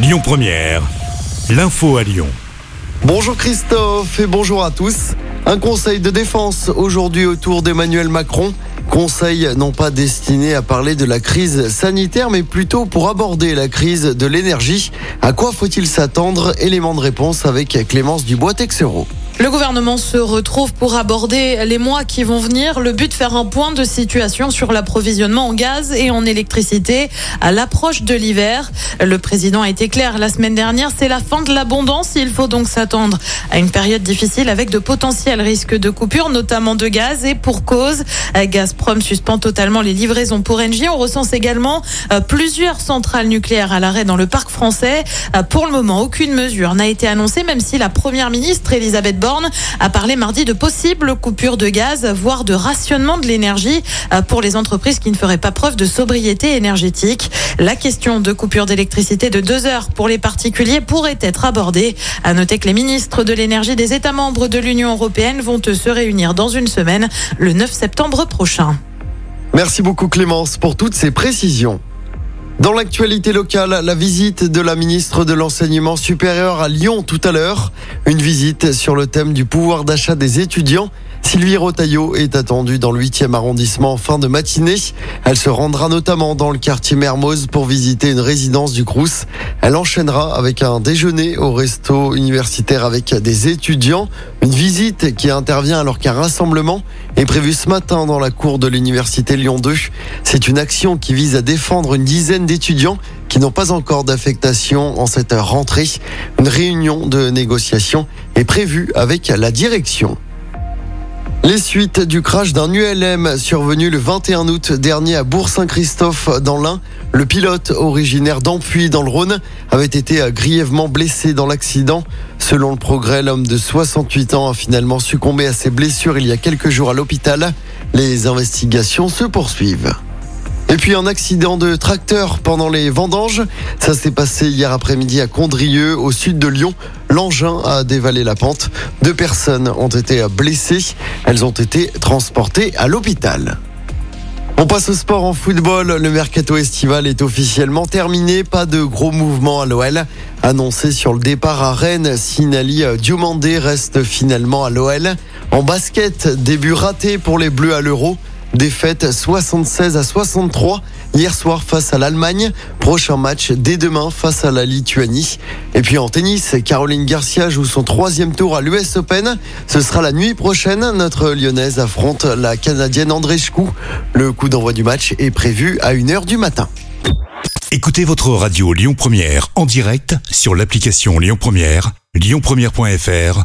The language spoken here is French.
Lyon Première, l'info à Lyon. Bonjour Christophe et bonjour à tous. Un conseil de défense aujourd'hui autour d'Emmanuel Macron. Conseil non pas destiné à parler de la crise sanitaire, mais plutôt pour aborder la crise de l'énergie. À quoi faut-il s'attendre? Élément de réponse avec Clémence Dubois-Texero. Le gouvernement se retrouve pour aborder les mois qui vont venir. Le but, faire un point de situation sur l'approvisionnement en gaz et en électricité à l'approche de l'hiver. Le président a été clair la semaine dernière, c'est la fin de l'abondance. Il faut donc s'attendre à une période difficile avec de potentiels risques de coupure, notamment de gaz et pour cause. Gazprom suspend totalement les livraisons pour Engie. On recense également euh, plusieurs centrales nucléaires à l'arrêt dans le parc français. Euh, pour le moment, aucune mesure n'a été annoncée, même si la première ministre Elisabeth Borne a parlé mardi de possibles coupures de gaz, voire de rationnement de l'énergie euh, pour les entreprises qui ne feraient pas preuve de sobriété énergétique. La question de coupure d'électricité de deux heures pour les particuliers pourrait être abordée. À noter que les ministres de l'énergie des États membres de l'Union européenne vont se réunir dans une semaine, le 9 septembre prochain. Merci beaucoup Clémence pour toutes ces précisions. Dans l'actualité locale, la visite de la ministre de l'Enseignement supérieur à Lyon tout à l'heure. Une visite sur le thème du pouvoir d'achat des étudiants. Sylvie Rotaillot est attendue dans le 8e arrondissement en fin de matinée. Elle se rendra notamment dans le quartier Mermoz pour visiter une résidence du Crous. Elle enchaînera avec un déjeuner au resto universitaire avec des étudiants. Une visite qui intervient alors qu'un rassemblement est prévu ce matin dans la cour de l'université Lyon 2. C'est une action qui vise à défendre une dizaine d'étudiants qui n'ont pas encore d'affectation en cette rentrée. Une réunion de négociation est prévue avec la direction. Les suites du crash d'un ULM survenu le 21 août dernier à Bourg-Saint-Christophe dans l'Ain. Le pilote originaire d'Ampuy dans le Rhône avait été grièvement blessé dans l'accident. Selon le progrès, l'homme de 68 ans a finalement succombé à ses blessures il y a quelques jours à l'hôpital. Les investigations se poursuivent. Puis un accident de tracteur pendant les vendanges. Ça s'est passé hier après-midi à Condrieu, au sud de Lyon. L'engin a dévalé la pente. Deux personnes ont été blessées. Elles ont été transportées à l'hôpital. On passe au sport en football. Le mercato estival est officiellement terminé. Pas de gros mouvements à l'OL. Annoncé sur le départ à Rennes, Sinali Diomandé reste finalement à l'OL. En basket, début raté pour les Bleus à l'Euro. Défaite 76 à 63 hier soir face à l'Allemagne. Prochain match dès demain face à la Lituanie. Et puis en tennis, Caroline Garcia joue son troisième tour à l'US Open. Ce sera la nuit prochaine. Notre lyonnaise affronte la canadienne Andreescu. Le coup d'envoi du match est prévu à 1h du matin. Écoutez votre radio Lyon Première en direct sur l'application Lyon Première, lyonpremière.fr